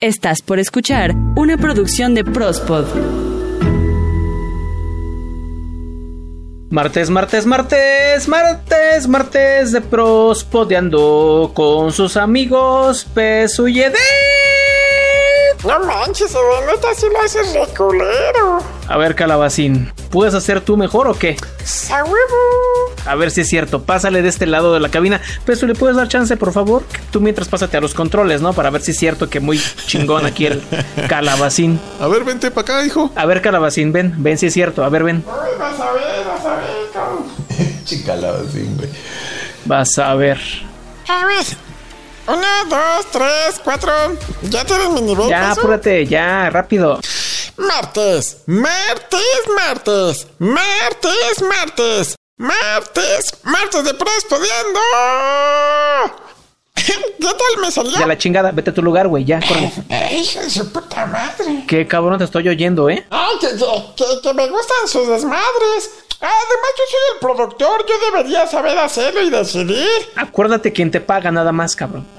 Estás por escuchar una producción de Prospod. Martes, martes, martes, martes, martes de Prospodeando con sus amigos Pesu y Eden. No manches, neta, si lo haces reculero. A ver, Calabacín, ¿puedes hacer tú mejor o qué? ¡A huevo! A ver si es cierto, pásale de este lado de la cabina. Pesu, ¿le puedes dar chance, por favor? Tú mientras pásate a los controles, ¿no? Para ver si es cierto que muy chingón aquí el Calabacín. A ver, vente para acá, hijo. A ver, Calabacín, ven, ven si es cierto. A ver, ven. Vas a ver, vas a ver, cabrón. Chicalabacín, güey. Vas a ver. A ver. Una, dos, tres, cuatro. ¿Ya tienes mi nivel? Ya, Pesu? apúrate, ya, rápido. Martes, martes, martes, martes, martes, martes, martes de Prospodeando. ¿Qué tal me salió? Ya la chingada, vete a tu lugar, güey, ya, córrele. Hijo de su puta madre. Qué cabrón te estoy oyendo, ¿eh? Ay, que, que, que- que me gustan sus desmadres. Además, yo soy el productor, yo debería saber hacerlo y decidir. Acuérdate quién te paga nada más, cabrón.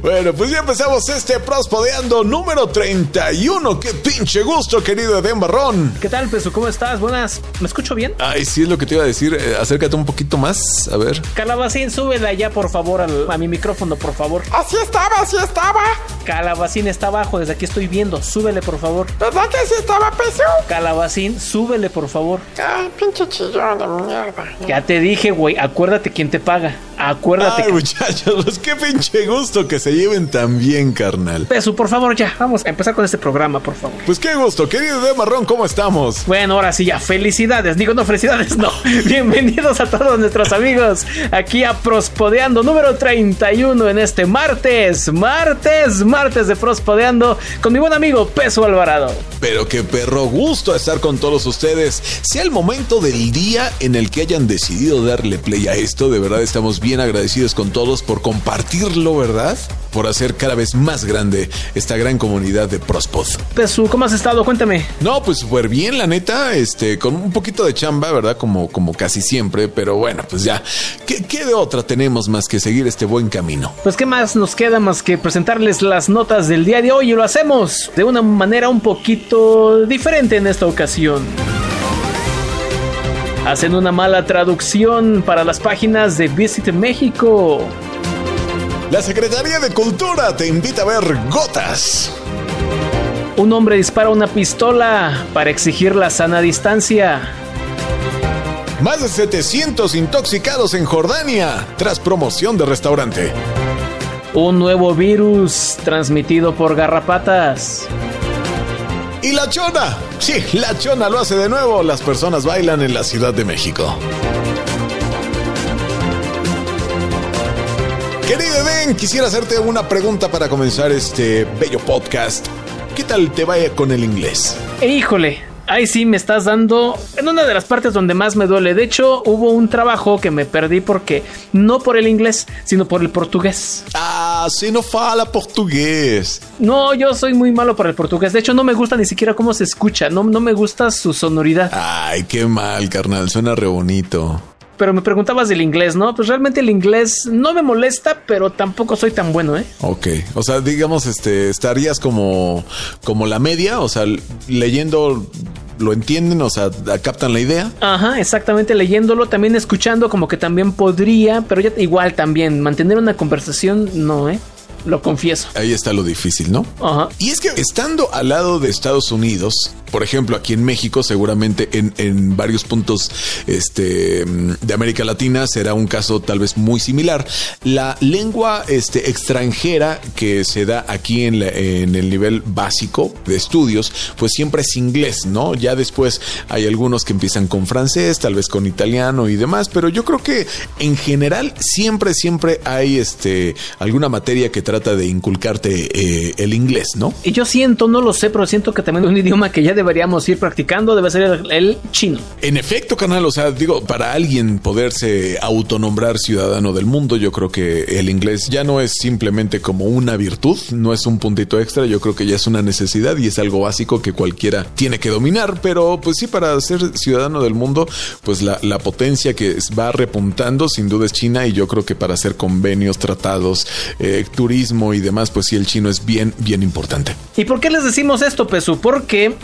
Bueno, pues ya empezamos este Prospodeando número 31. ¡Qué pinche gusto, querido Eden Barrón! ¿Qué tal, Pesu? ¿Cómo estás? Buenas. ¿Me escucho bien? Ay, sí es lo que te iba a decir. Eh, acércate un poquito más. A ver. Calabacín, súbela ya, por favor, al- a mi micrófono, por favor. Así estaba, así estaba. Calabacín está abajo, desde aquí estoy viendo. Súbele, por favor. ¿Verdad que así estaba, peso? Calabacín, súbele, por favor. Ay, pinche chillón de mierda. Ya te dije, güey, acuérdate quién te paga. Acuérdate. Ay, que- muchachos, pues qué pinche gusto que se lleven tan bien, carnal. Pesu, por favor, ya. Vamos a empezar con este programa, por favor. Pues qué gusto, querido Eden Barrón, ¿cómo estamos? Bueno, ahora sí ya, felicidades. Digo, no, felicidades, no. Bienvenidos a todos nuestros amigos aquí a Prospodeando número 31 en este martes, martes, martes de Prospodeando con mi buen amigo Peso Alvarado. Pero qué perro gusto estar con todos ustedes. Sea el momento del día en el que hayan decidido darle play a esto, de verdad estamos bien agradecidos con todos por compartirlo, ¿verdad? Por hacer cada vez más grande esta gran comunidad de Prospod. Pesu, ¿cómo has estado? Cuéntame. No, pues súper bien, la neta, este, con un poquito de chamba, ¿verdad? Como, como casi siempre, pero bueno, pues ya. ¿Qué, qué de otra tenemos más que seguir este buen camino? Pues qué más nos queda más que presentarles las notas del día de hoy y lo hacemos de una manera un poquito diferente en esta ocasión. Hacen una mala traducción para las páginas de Visit México. La Secretaría de Cultura te invita a ver Gotas. Un hombre dispara una pistola para exigir la sana distancia. Más de 700 intoxicados en Jordania tras promoción de restaurante. Un nuevo virus transmitido por garrapatas. Y la chona. Sí, la chona lo hace de nuevo. Las personas bailan en la Ciudad de México. Querido Eden, quisiera hacerte una pregunta para comenzar este bello podcast. ¿Qué tal te vaya con el inglés? Híjole, ahí sí me estás dando en una de las partes donde más me duele. De hecho, hubo un trabajo que me perdí porque no por el inglés, sino por el portugués. Ah, se no fala portugués. No, yo soy muy malo para el portugués. De hecho, no me gusta ni siquiera cómo se escucha. No, no me gusta su sonoridad. Ay, qué mal, carnal. Suena re bonito. Pero me preguntabas del inglés, ¿no? Pues realmente el inglés no me molesta, pero tampoco soy tan bueno, ¿eh? Ok, o sea, digamos, este, estarías como, como la media, o sea, leyendo lo entienden, o sea, captan la idea. Ajá, exactamente, leyéndolo, también escuchando como que también podría, pero ya igual también, mantener una conversación, no, ¿eh? Lo confieso. Ahí está lo difícil, ¿no? Ajá. Y es que estando al lado de Estados Unidos, por ejemplo, aquí en México, seguramente en, en varios puntos este, de América Latina será un caso tal vez muy similar. La lengua este, extranjera que se da aquí en, la- en el nivel básico de estudios, pues siempre es inglés, ¿no? Ya después hay algunos que empiezan con francés, tal vez con italiano y demás, pero yo creo que en general siempre, siempre hay este, alguna materia que trata de inculcarte eh, el inglés, ¿no? Y yo siento, no lo sé, pero siento que también es un idioma que ya debería deberíamos ir practicando debe ser el, el chino. En efecto, canal, o sea, digo, para alguien poderse autonombrar ciudadano del mundo, yo creo que el inglés ya no es simplemente como una virtud, no es un puntito extra, yo creo que ya es una necesidad y es algo básico que cualquiera tiene que dominar, pero pues sí, para ser ciudadano del mundo, pues la, la potencia que va repuntando sin duda es China y yo creo que para hacer convenios, tratados, eh, turismo y demás, pues sí, el chino es bien, bien importante. ¿Y por qué les decimos esto, Pesu? Porque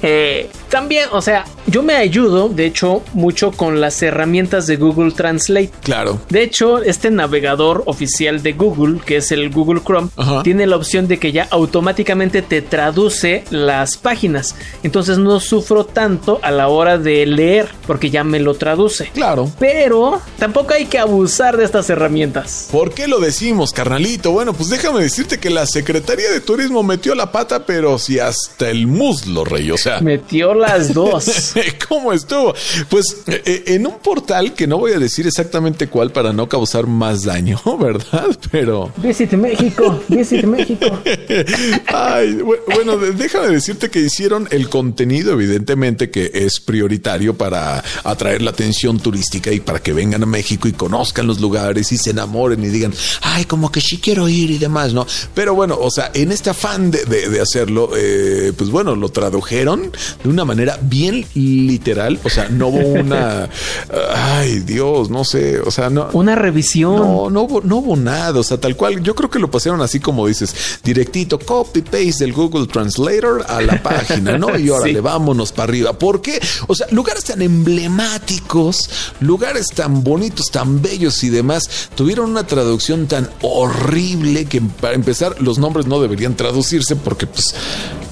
también, o sea, yo me ayudo, de hecho, mucho con las herramientas de Google Translate. Claro. De hecho, este navegador oficial de Google, que es el Google Chrome, Ajá. tiene la opción de que ya automáticamente te traduce las páginas. Entonces no sufro tanto a la hora de leer, porque ya me lo traduce. Claro. Pero tampoco hay que abusar de estas herramientas. ¿Por qué lo decimos, carnalito? Bueno, pues déjame decirte que la Secretaría de Turismo metió la pata, pero si hasta el muslo, rey. O sea, Metió las dos. ¿Cómo estuvo? Pues eh, eh, en un portal que no voy a decir exactamente cuál para no causar más daño, ¿verdad? Pero... Visit México, Visit México. Ay, bu- bueno, déjame decirte que hicieron el contenido, evidentemente, que es prioritario para atraer la atención turística y para que vengan a México y conozcan los lugares y se enamoren y digan, ay, como que sí quiero ir y demás, ¿no? Pero bueno, o sea, en este afán de, de- de hacerlo, eh, pues bueno, lo tradujeron de una manera bien literal, o sea, no hubo una, ay, Dios, no sé, o sea, no. Una revisión. No, no hubo, no hubo nada, o sea, tal cual. Yo creo que lo pasaron así como dices, directito, copy paste del Google Translator a la página, ¿no? Y órale, Sí. vámonos para arriba. ¿Por qué? O sea, lugares tan emblemáticos, lugares tan bonitos, tan bellos y demás, tuvieron una traducción tan horrible que para empezar los nombres no deberían traducirse porque pues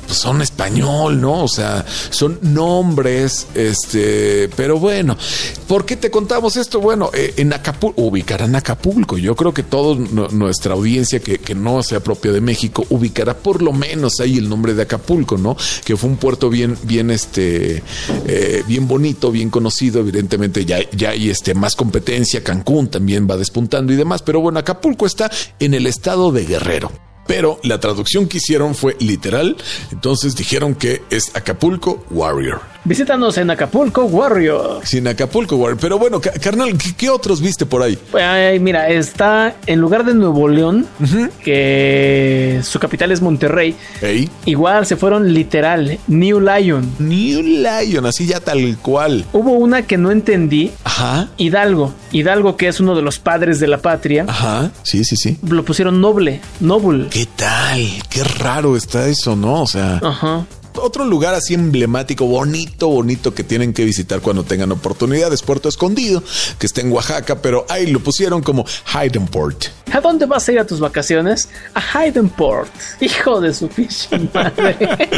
pues son español, ¿no? O sea, son nombres, este, pero bueno, ¿por qué te contamos esto? Bueno, eh, en Acapulco, ubicarán Acapulco. Yo creo que toda nuestra audiencia que, que no sea propia de México ubicará por lo menos ahí el nombre de Acapulco, ¿no? Que fue un puerto bien, bien, este, eh, bien bonito, bien conocido. Evidentemente ya, ya hay este, más competencia. Cancún también va despuntando y demás. Pero bueno, Acapulco está en el estado de Guerrero. Pero la traducción que hicieron fue literal, entonces dijeron que es Acapulco Warrior. Visítanos en Acapulco Warrior. Sin Acapulco Warrior. Pero bueno, ca- carnal, ¿qué, qué otros viste por ahí? Ay, mira, está en lugar de Nuevo León, que su capital es Monterrey. Ey, Igual se fueron literal, New Lion. New Lion, así ya tal cual. Hubo una que no entendí, Ajá, Hidalgo. Hidalgo, que es uno de los padres de la patria, ajá, sí, sí, sí. lo pusieron noble, noble. ¿Qué tal? Qué raro está eso, ¿no? O sea, Ajá. Otro lugar así emblemático, bonito, bonito que tienen que visitar cuando tengan oportunidad es Puerto Escondido, que está en Oaxaca, pero ahí lo pusieron como Haydenport. ¿A dónde vas a ir a tus vacaciones? A Haydenport. Hijo de su pinche madre.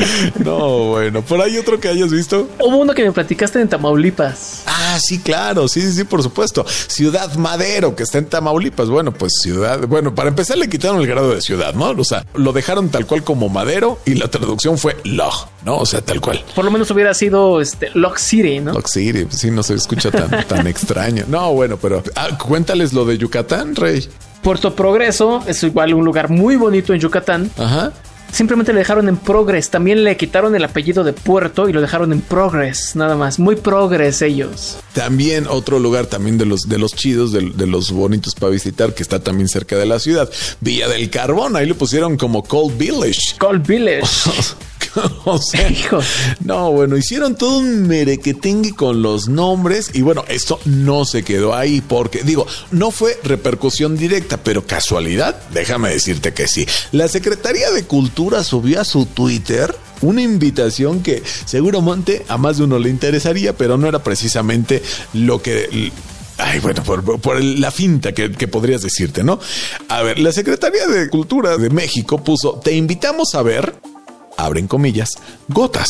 No, bueno, por ahí otro que hayas visto. Hubo uno que me platicaste en Tamaulipas. Ah, sí, claro, sí, sí, sí, por supuesto. Ciudad Madero, que está en Tamaulipas. Bueno, pues ciudad, bueno, para empezar le quitaron el grado de ciudad, ¿no? O sea, lo dejaron tal cual como Madero y la traducción fue Log, ¿no? O sea, tal cual. Por lo menos hubiera sido este, Lock City, ¿no? Log City, sí, no se escucha tan, tan extraño. No, bueno, pero ah, cuéntales lo de Yucatán, Rey. Puerto Progreso es igual un lugar muy bonito en Yucatán. Ajá. Simplemente le dejaron en Progress. También le quitaron el apellido de Puerto y lo dejaron en Progress, nada más. Muy Progress ellos. También otro lugar también de los de los chidos, de, de los bonitos para visitar, que está también cerca de la ciudad. Villa del Carbón, ahí lo pusieron como Cold Village. Cold Village. o sea, Hijo. no, bueno, hicieron todo un merequetengue con los nombres y bueno, esto no se quedó ahí porque, digo, no fue repercusión directa, pero casualidad, déjame decirte que sí. La Secretaría de Cultura subió a su Twitter una invitación que seguramente a más de uno le interesaría, pero no era precisamente lo que Ay, bueno, por, por la finta que, que podrías decirte, ¿no? A ver, la Secretaría de Cultura de México puso, te invitamos a ver, abren comillas, gotas.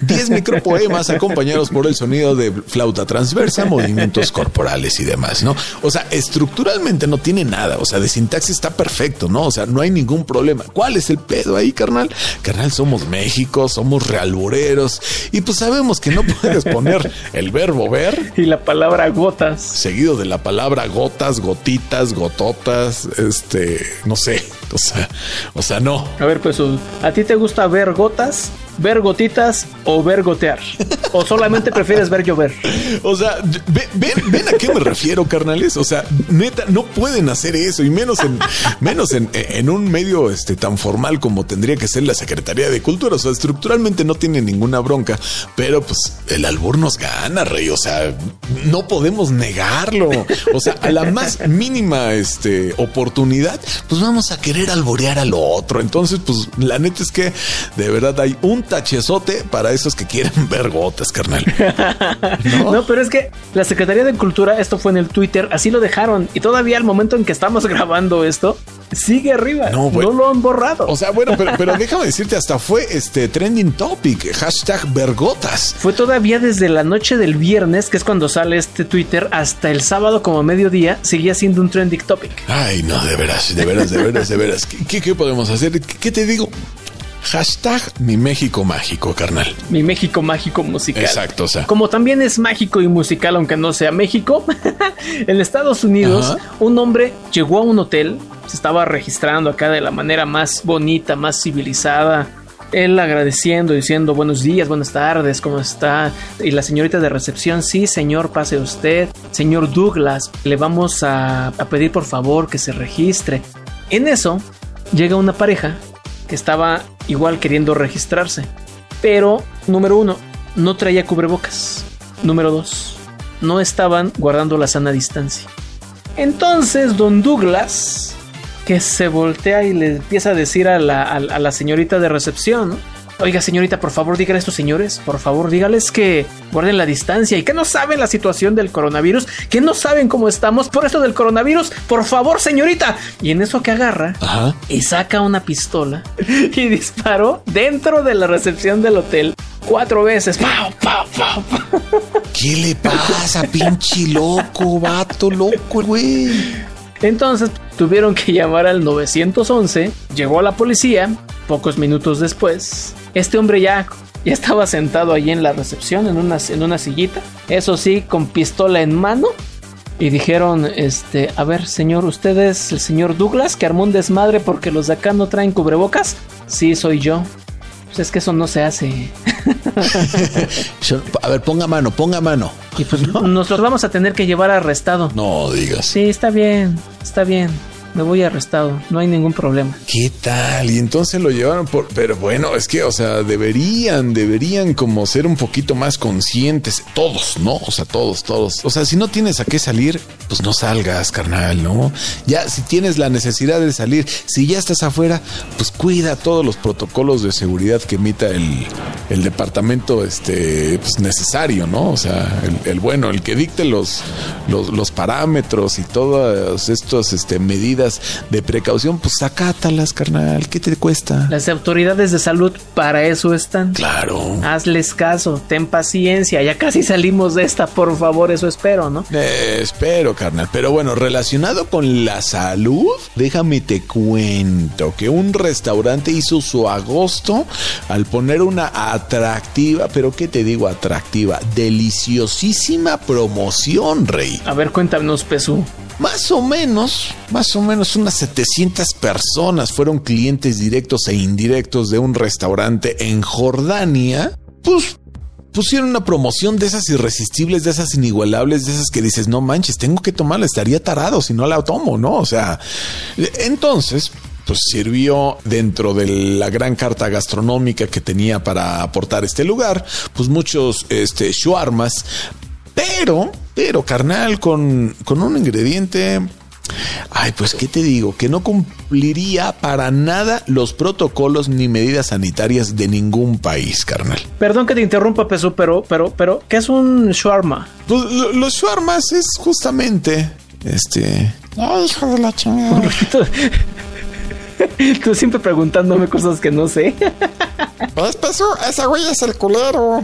10 micropoemas acompañados por el sonido de flauta transversa, movimientos corporales y demás, ¿no? O sea, estructuralmente no tiene nada, o sea, de sintaxis está perfecto, ¿no? O sea, no hay ningún problema. ¿Cuál es el pedo ahí, carnal? Carnal, somos México, somos realbureros y pues sabemos que no puedes poner el verbo ver Y la palabra gotas. seguido de la palabra gotas, gotitas, gototas, este, no sé, o sea, o sea, no. A ver, pues, ¿a ti te gusta ver gotas? ¿Ver gotitas o ver gotear? ¿O solamente prefieres ver llover? O sea, ve- ven, ven a qué me refiero, carnales. O sea, neta, no pueden hacer eso, y menos en, menos en, en un medio este, tan formal como tendría que ser la Secretaría de Cultura. O sea, estructuralmente no tiene ninguna bronca, pero pues el albur nos gana, rey. O sea, no podemos negarlo. O sea, a la más mínima este, oportunidad, pues vamos a querer alborear al otro. Entonces, pues la neta es que de verdad hay un tachezote para esos que quieren ver gotas, carnal. ¿No? pero es que la Secretaría de Cultura, esto fue en el Twitter, así lo dejaron. Y todavía al momento en que estamos grabando esto, sigue arriba. No, No, lo han borrado. O sea, bueno, pero, pero déjame decirte, hasta fue este trending topic, hashtag vergotas. fue todavía desde la noche del viernes, que es cuando sale este Twitter, hasta el sábado como mediodía, seguía siendo un trending topic. Ay, no, de veras, de veras, de veras, de veras. ¿Qué, podemos hacer? ¿Qué, qué te digo? Hashtag mi México mágico, carnal. Mi México mágico musical. Exacto, o sea. Como también es mágico y musical, aunque no sea México, en Estados Unidos, Ajá. un hombre llegó a un hotel, se estaba registrando acá de la manera más bonita, más civilizada. Él agradeciendo, diciendo buenos días, buenas tardes, ¿cómo está? Y la señorita de recepción, sí, señor, pase usted. Señor Douglas, le vamos a, a pedir por favor que se registre. En eso llega una pareja que estaba igual queriendo registrarse. Pero, número uno, no traía cubrebocas. Número dos, no estaban guardando la sana distancia. Entonces, don Douglas, que se voltea y le empieza a decir a la, a- la señorita de recepción. Oiga, señorita, por favor, dígale a estos señores, por favor, dígales que guarden la distancia y que no saben la situación del coronavirus, que no saben cómo estamos por esto del coronavirus. Por favor, señorita. Y en eso que agarra, Ajá. y saca una pistola y disparó dentro de la recepción del hotel cuatro veces. ¡Pau, pau, pau, pau! ¿Qué le pasa, pinche loco, vato loco, güey? Entonces tuvieron que llamar al 911. Llegó la policía. Pocos minutos después, este hombre ya, ya estaba sentado allí en la recepción, en una, en una sillita. Eso sí, con pistola en mano. Y dijeron, este, a ver, señor, ¿usted es el señor Douglas que armó un desmadre porque los de acá no traen cubrebocas? Sí, soy yo. Pues es que eso no se hace. A ver, ponga mano, ponga mano. Y pues nos los vamos a tener que llevar arrestado. No digas. Sí, está bien, está bien. Me voy arrestado, no hay ningún problema. ¿Qué tal? Y entonces lo llevaron por... Pero bueno, es que, o sea, deberían, deberían como ser un poquito más conscientes. Todos, ¿no? O sea, todos, todos. O sea, si no tienes a qué salir, pues no salgas, carnal, ¿no? Ya, si tienes la necesidad de salir, si ya estás afuera, pues cuida todos los protocolos de seguridad que emita el, el departamento este, pues necesario, ¿no? O sea, el, bueno, el que dicte los, los, los parámetros y todas estas este, medidas de precaución, pues acátalas, carnal. ¿Qué te cuesta? Las autoridades de salud para eso están. Claro. Hazles caso, ten paciencia, ya casi salimos de esta, por favor, eso espero, ¿no? Eh, espero, carnal. Pero bueno, relacionado con la salud, déjame te cuento que un restaurante hizo su agosto al poner una atractiva, pero ¿qué te digo atractiva? Deliciosísima promoción, rey. A ver, cuéntanos, Pesú. Más o menos, más o menos unas 700 personas fueron clientes directos e indirectos de un restaurante en Jordania. Pues pusieron una promoción de esas irresistibles, de esas inigualables, de esas que dices, no manches, tengo que tomarla, estaría tarado si no la tomo, ¿no? O sea, entonces, pues sirvió dentro de la gran carta gastronómica que tenía para aportar este lugar, pues muchos este, shawarmas, pero, pero carnal, con, con un ingrediente Ay, pues qué te digo, que no cumpliría para nada los protocolos ni medidas sanitarias de ningún país, carnal. Perdón que te interrumpa, Pesú, pero, pero, pero, ¿qué es un shawarma? Pues, lo- los shawarmas es justamente este. Ay, hijo de la chingada. Tú siempre preguntándome cosas que no sé. ¿Ves, Peso? Ese güey es el culero.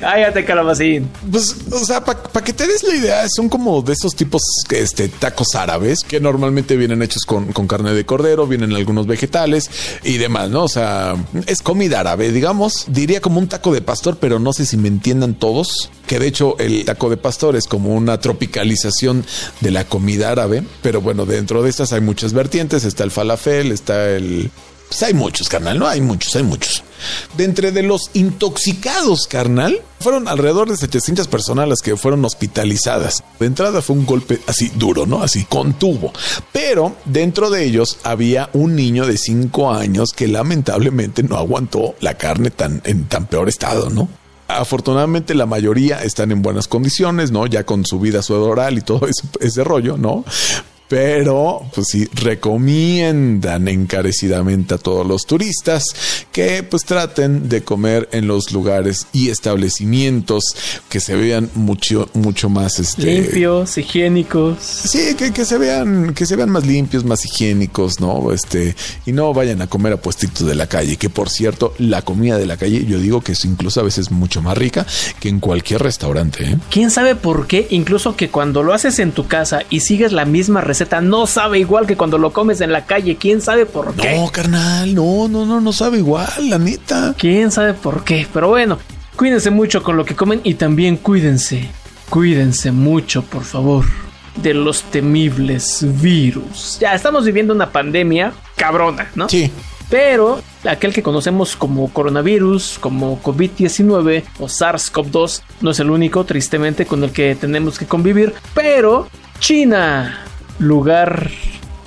Cállate, calabacín. Pues, o sea, para que te des la idea, son como de esos tipos este, tacos árabes que normalmente vienen hechos con, con carne de cordero, vienen algunos vegetales y demás, ¿no? O sea, es comida árabe, digamos. Diría como un taco de pastor, pero no sé si me entiendan todos. Que de hecho, el taco de pastor es como una tropicalización de la comida árabe. Pero bueno, dentro de estas hay muchas vertientes. Está el falafel, está el. Pues hay muchos, carnal, ¿no? Hay muchos, hay muchos. De entre de los intoxicados, carnal, fueron alrededor de 700 personas las que fueron hospitalizadas. De entrada fue un golpe así duro, ¿no? Así, contuvo. Pero dentro de ellos había un niño de 5 años que lamentablemente no aguantó la carne tan, en tan peor estado, ¿no? Afortunadamente la mayoría están en buenas condiciones, ¿no? Ya con su vida oral y todo ese, ese rollo, ¿no? Pero pues sí recomiendan encarecidamente a todos los turistas que pues traten de comer en los lugares y establecimientos que se vean mucho mucho más este, limpios higiénicos. Sí que, que, se vean que se vean más limpios más higiénicos no este y no vayan a comer a puestitos de la calle que por cierto la comida de la calle yo digo que es incluso a veces mucho más rica que en cualquier restaurante ¿eh? quién sabe por qué incluso que cuando lo haces en tu casa y sigues la misma receta no sabe igual que cuando lo comes en la calle. ¿Quién sabe por qué? No, carnal, no, no, no, no sabe igual, la neta. ¿Quién sabe por qué? Pero bueno, cuídense mucho con lo que comen y también cuídense, cuídense mucho, por favor, de los temibles virus. Ya estamos viviendo una pandemia cabrona, ¿no? Sí. Pero aquel que conocemos como coronavirus, como COVID-19 o SARS-CoV-2, no es el único, tristemente, con el que tenemos que convivir. Pero China lugar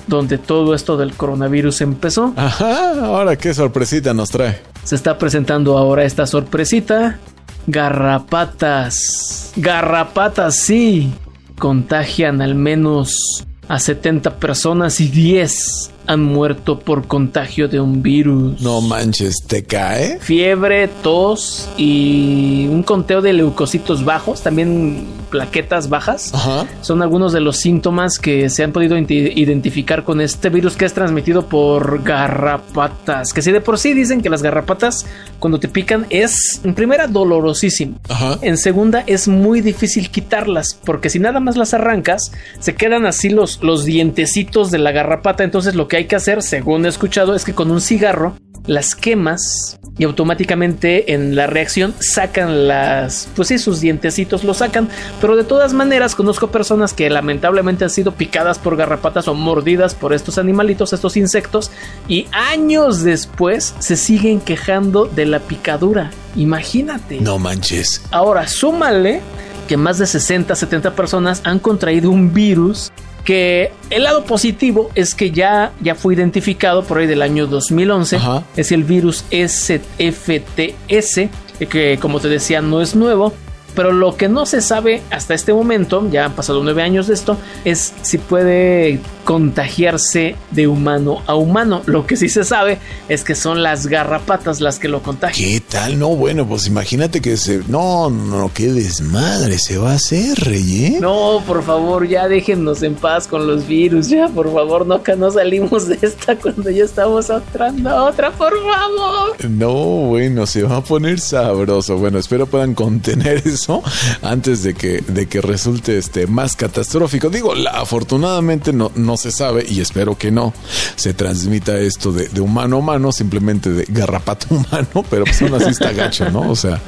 donde todo esto del coronavirus empezó. Ajá, ahora qué sorpresita nos trae. Se está presentando ahora esta sorpresita. Garrapatas. Garrapatas, sí. Contagian al menos a 70 personas y 10 han muerto por contagio de un virus. No manches, ¿te cae? Fiebre, tos y un conteo de leucocitos bajos, también plaquetas bajas. Son algunos de los síntomas que se han podido identificar con este virus que es transmitido por garrapatas. Que si de por sí dicen que las garrapatas cuando te pican es en primera dolorosísimo. En segunda es muy difícil quitarlas porque si nada más las arrancas se quedan así los, los dientecitos de la garrapata. Entonces lo que hay que hacer, según he escuchado, es que con un cigarro las quemas y automáticamente en la reacción sacan las, pues sí, sus dientecitos lo sacan, pero de todas maneras conozco personas que lamentablemente han sido picadas por garrapatas o mordidas por estos animalitos, estos insectos, y años después se siguen quejando de la picadura. Imagínate. No manches. Ahora, súmale que más de 60, 70 personas han contraído un virus que el lado positivo es que ya, ya fue identificado por ahí del año 2011. Es el virus SFTS, que como te decía no es nuevo, pero lo que no se sabe hasta este momento, ya han pasado nueve años de esto, es si puede contagiarse de humano a humano. Lo que sí se sabe es que son las garrapatas las que lo contagian. ¿Qué tal? No, bueno, pues imagínate que se... No, no, qué desmadre se va a hacer, Rey. ¿eh? No, por favor, ya déjennos en paz con los virus. Ya, por favor, no, que no salimos de esta cuando ya estamos entrando a otra, por favor. No, bueno, se va a poner sabroso. Bueno, espero puedan contener eso antes de que, de que resulte este, más catastrófico. Digo, afortunadamente no, no se sabe y espero que no se transmita esto de, humano a humano, simplemente de garrapato humano, pero pues aún así está gacho, ¿no? O sea.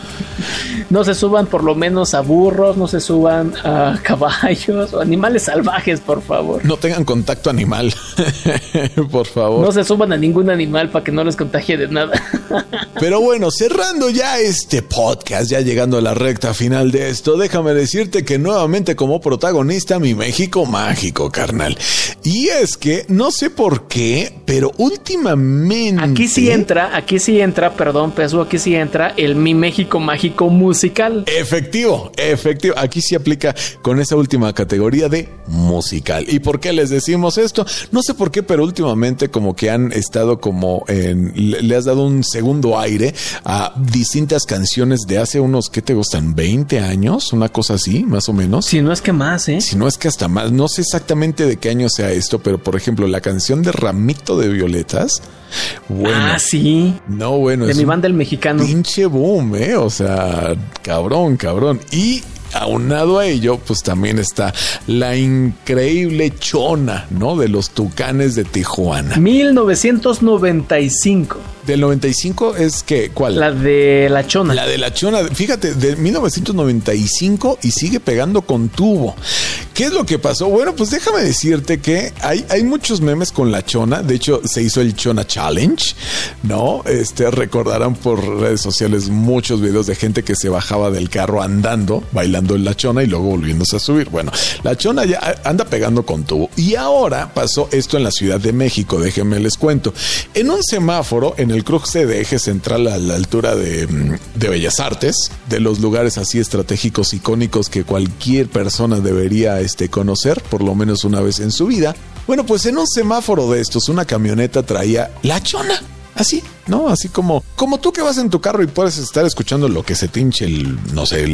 No se suban por lo menos a burros, no se suban a caballos o animales salvajes, por favor. No tengan contacto animal, por favor. No se suban a ningún animal para que no les contagie de nada. pero bueno, cerrando ya este podcast, ya llegando a la recta final de esto, déjame decirte que nuevamente como protagonista mi México mágico, carnal. Y es que no sé por qué, pero últimamente. Aquí sí entra, aquí sí entra, perdón, peso, aquí sí entra el Mi México Mágico musical. Efectivo, efectivo. Aquí sí aplica con esa última categoría de musical. ¿Y por qué les decimos esto? No sé por qué, pero últimamente como que han estado como en. Le has dado un segundo aire a distintas canciones de hace unos, ¿qué te gustan? ¿20 años? Una cosa así, más o menos. Si no es que más, ¿eh? Si no es que hasta más. No sé exactamente de qué año sea esto, pero por ejemplo, la canción de Ramito de Violetas. Bueno, ah, sí. No, bueno. De mi banda el mexicano. Pinche boom, eh. O sea, cabrón, cabrón. Y aunado a ello, pues también está la increíble chona, ¿no? De los tucanes de Tijuana. 1995. Del 95 es que, ¿cuál? La de la chona. La de la chona, fíjate, de 1995 y sigue pegando con tubo. ¿Qué es lo que pasó? Bueno, pues déjame decirte que hay, hay muchos memes con la chona. De hecho, se hizo el Chona Challenge, ¿no? Este, recordarán por redes sociales muchos videos de gente que se bajaba del carro andando, bailando en la chona y luego volviéndose a subir. Bueno, la chona ya anda pegando con tubo. Y ahora pasó esto en la Ciudad de México, déjenme les cuento. En un semáforo, en el cruce de eje central a la altura de, de Bellas Artes, de los lugares así estratégicos icónicos que cualquier persona debería este, conocer, por lo menos una vez en su vida. Bueno, pues en un semáforo de estos, una camioneta traía la chona. Así, ¿no? Así como, como tú que vas en tu carro y puedes estar escuchando lo que se te hinche el, no sé,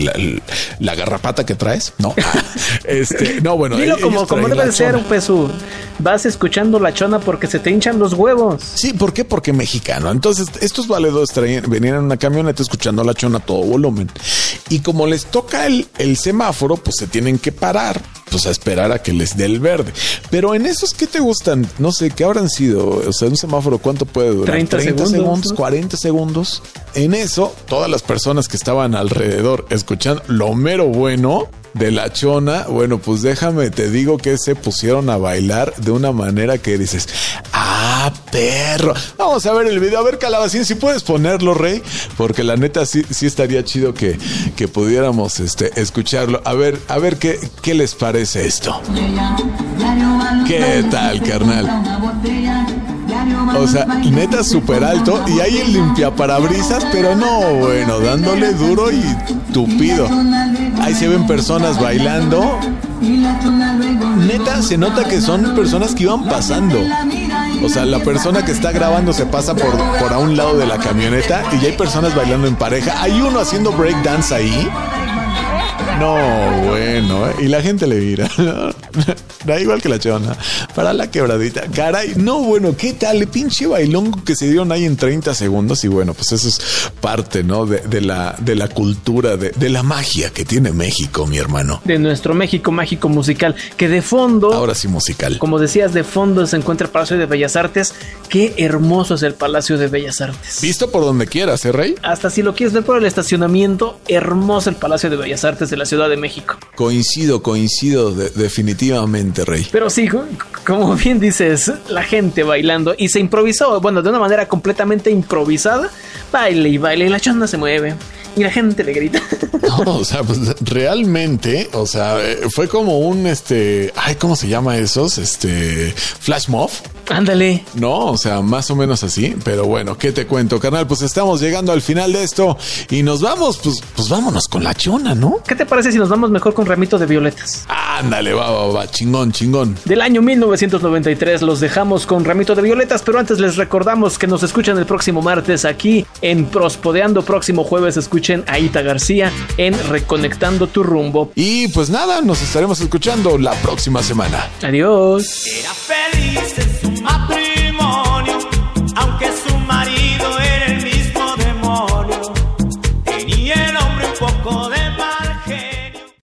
la, garrapata que traes, ¿no? este, no, bueno. Dilo como, como debe ser un peso. Vas escuchando la chona porque se te hinchan los huevos. Sí, ¿por qué? Porque mexicano. Entonces, estos valedores traían, venían en una camioneta escuchando la chona a todo volumen. Y como les toca el, el semáforo, pues se tienen que parar pues a esperar a que les dé el verde. Pero en esos que te gustan, no sé, ¿qué habrán sido? O sea, un semáforo, ¿cuánto puede durar? 30, segundos, 40 segundos. En eso, todas las personas que estaban alrededor escuchando lo mero bueno, de la chona, bueno, pues déjame, te digo que se pusieron a bailar de una manera que dices, ah, perro. Vamos a ver el video, a ver, Calabacín, si puedes ponerlo, Rey, porque la neta sí, sí estaría chido que, que pudiéramos este, escucharlo. A ver, a ver qué, qué les parece esto. ¿Qué tal, carnal? O sea, neta súper alto y hay el limpiaparabrisas, pero no, bueno, dándole duro y tupido. Ahí se ven personas bailando. Neta, se nota que son personas que iban pasando. O sea, la persona que está grabando se pasa por, por a un lado de la camioneta y hay personas bailando en pareja. Hay uno haciendo breakdance ahí. No, bueno, ¿eh? y la gente le mira. da igual que la chona. Para la quebradita. Caray, no, bueno, ¿qué tal? El pinche bailón que se dieron ahí en 30 segundos. Y bueno, pues eso es parte, ¿no? De, la, de la cultura, de, de, la magia que tiene México, mi hermano. De nuestro México mágico musical, que de fondo. Ahora sí, musical. Como decías, de fondo se encuentra el Palacio de Bellas Artes. Qué hermoso es el Palacio de Bellas Artes. Visto por donde quieras, ¿eh, Rey? Hasta si lo quieres ver por el estacionamiento, hermoso el Palacio de Bellas Artes de la Ciudad de México. Coincido, coincido definitivamente, Rey. Pero sí, como bien dices, la gente bailando y se improvisó, bueno, de una manera completamente improvisada, baile y baile y la chanda se mueve y la gente le grita. No, o sea, pues realmente, o sea, eh, fue como un este, ay, ¿cómo se llama esos? Este, flash mob. Ándale. No, o sea, más o menos así. Pero bueno, ¿qué te cuento, carnal? Pues estamos llegando al final de esto y nos vamos, pues, pues vámonos con la chona, ¿no? ¿Qué te parece si nos vamos mejor con ramito de violetas? Ándale, va, va, va, chingón, chingón. Del año 1993 los dejamos con ramito de violetas, pero antes les recordamos que nos escuchan el próximo martes aquí en Prospodeando. Próximo jueves escuchen a Ita García en Reconectando tu rumbo. Y pues nada, nos estaremos escuchando la próxima semana. Adiós. Era feliz en su Matriz.